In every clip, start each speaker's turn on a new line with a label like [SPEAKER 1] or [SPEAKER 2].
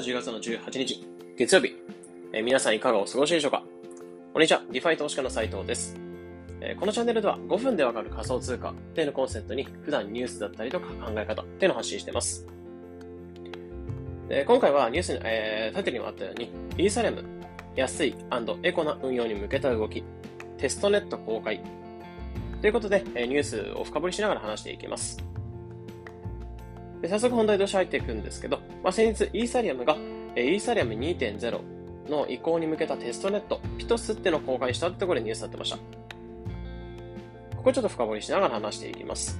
[SPEAKER 1] 日は10月の18日、月曜日。えー皆さんいかがお過ごしでしょうか？こんにちは、 DeFi 投資家の斉藤です。えーこのチャンネルでは5分でわかる仮想通貨っていうのコンセプトに普段ニュースだったりとか考え方っていうのを発信しています。で今回はニュースに、えータイトルにもあったように、イーサリアム、安いエコな運用に向けた動き、テストネット公開。ということで、えーニュースを深掘りしながら話していきます。で早速本題として入っていくんですけど、まあ、先日イーサリアムが、えーイーサリアム2.0の移行に向けたテストネット、ピトスってのを公開したってところでニュースになってました。ここちょっと深掘りしながら話していきます。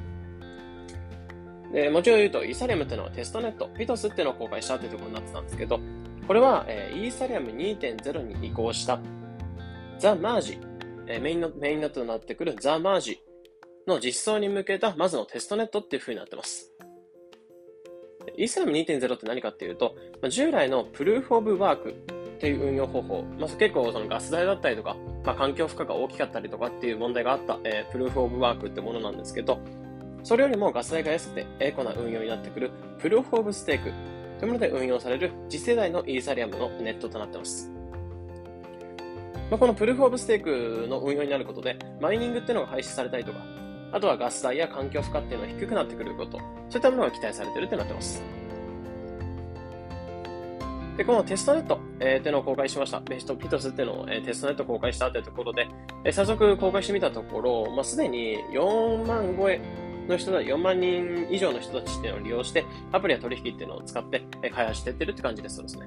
[SPEAKER 1] でもちろん言うと、イーサリアムっていうのはテストネット、ピトスってのを公開したってところになってたんですけど、これは、えーイーサリアム2.0に移行したザ・マージ、えーメインのメインネットとなってくるザ・マージの実装に向けたまずのテストネットっていう風になってます。イーサリアム2.0って何かっていうと、まあ従来のプルーフ・オブ・ワークっていう運用方法、まあ、結構そのガス代だったりとか、まあ、環境負荷が大きかったりとかっていう問題があった、えープルーフ・オブ・ワークってものなんですけど、それよりもガス代が安くてエコな運用になってくるプルーフ・オブ・ステークというもので運用される次世代のイーサリアムのネットとなっています。まあ、このプルーフ・オブ・ステークの運用になることで、マイニングっていうのが廃止されたりとか、あとはガス代や環境負荷っていうのが低くなってくること、そういったものが期待されてるってなってます。で、このテストネット、えー、っていうのを公開しました。ベストピトスっていうのを、えーテストネット公開したというところで、えー早速公開してみたところ、まあ、すでに4万超えの人たち、4万人以上の人たちっていうのを利用して、アプリや取引っていうのを使って、え開発していってるって感じですそうですね。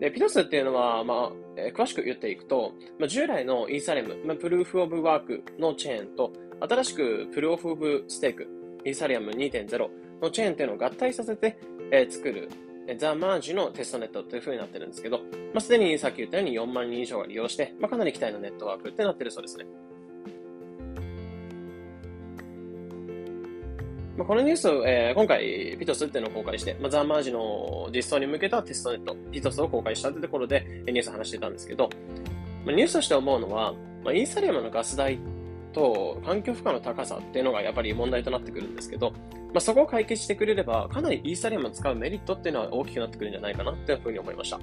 [SPEAKER 1] で、ピドスっていうのは、まあ、えー詳しく言っていくと、まあ、従来のイーサレム、まあ、プルーフオブワークのチェーンと、新しくプルーフオブステーク、イーサリアム2.0のチェーンっていうのを合体させて、えー作る、えーザ・マージのテストネットという風になってるんですけど、まあ、すでにさっき言ったように4万人以上が利用して、まあ、かなり期待のネットワークってなってるそうですね。まあ、このニュースを、えー今回、ピトスっていうのを公開して、まあ、ザ・マージの実装に向けたテストネット、ピトスを公開したってところで、ニュース話してたんですけど、まあ、ニュースとして思うのは、まあ、イーサリアムのガス代と環境負荷の高さっていうのがやっぱり問題となってくるんですけど、まあ、そこを解決してくれれば、かなりイーサリアムを使うメリットっていうのは大きくなってくるんじゃないかなっていうふうに思いました。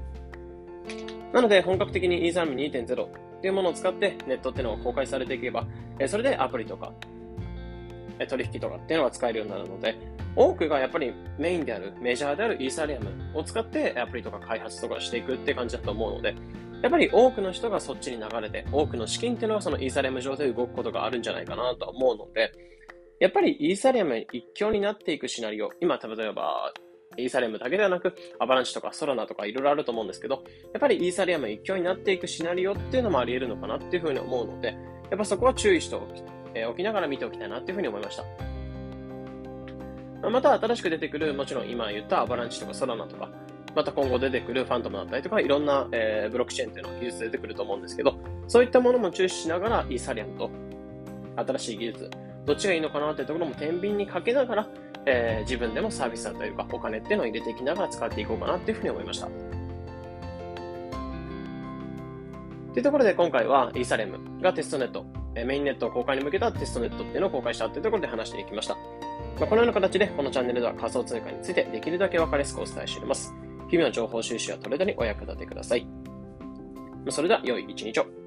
[SPEAKER 1] なので、本格的にイーサリアム2.0っていうものを使ってネットっていうのが公開されていけば、えそれでアプリとか、取引とかっていうのが使えるようになるので、多くがやっぱりメインである、メジャーであるイーサリアムを使ってアプリとか開発とかしていくって感じだと思うので、やっぱり多くの人がそっちに流れて、多くの資金っていうのがそのイーサリアム上で動くことがあるんじゃないかなと思うので、やっぱりイーサリアム一強になっていくシナリオ、今例えば、イーサリアムだけではなく、アバランチとかソラナとかいろいろあると思うんですけど、やっぱりイーサリアム一強になっていくシナリオっていうのもあり得るのかなっていうふうに思うので、やっぱそこは注意しておき,、えーおきながら見ておきたいなっていうふうに思いました。また新しく出てくる、もちろん今言ったアバランチとかソラナとか、また今後出てくるファントムだったりとか、いろんな、えーブロックチェーンっていうの技術出てくると思うんですけど、そういったものも注視しながら、イーサリアムと新しい技術、どっちがいいのかなっていうところも天秤にかけながら、えー自分でもサービスだったりとか、お金っていうのを入れていきながら使っていこうかなっていうふうに思いました。というところで今回はイーサリアムがテストネット、メインネット公開に向けたテストネットっていうのを公開したっていうところで話していきました。まあ、このような形でこのチャンネルでは仮想通貨についてできるだけ分かりやすくお伝えしております。日々の情報収集やトレードにお役立てください。それでは良い一日を。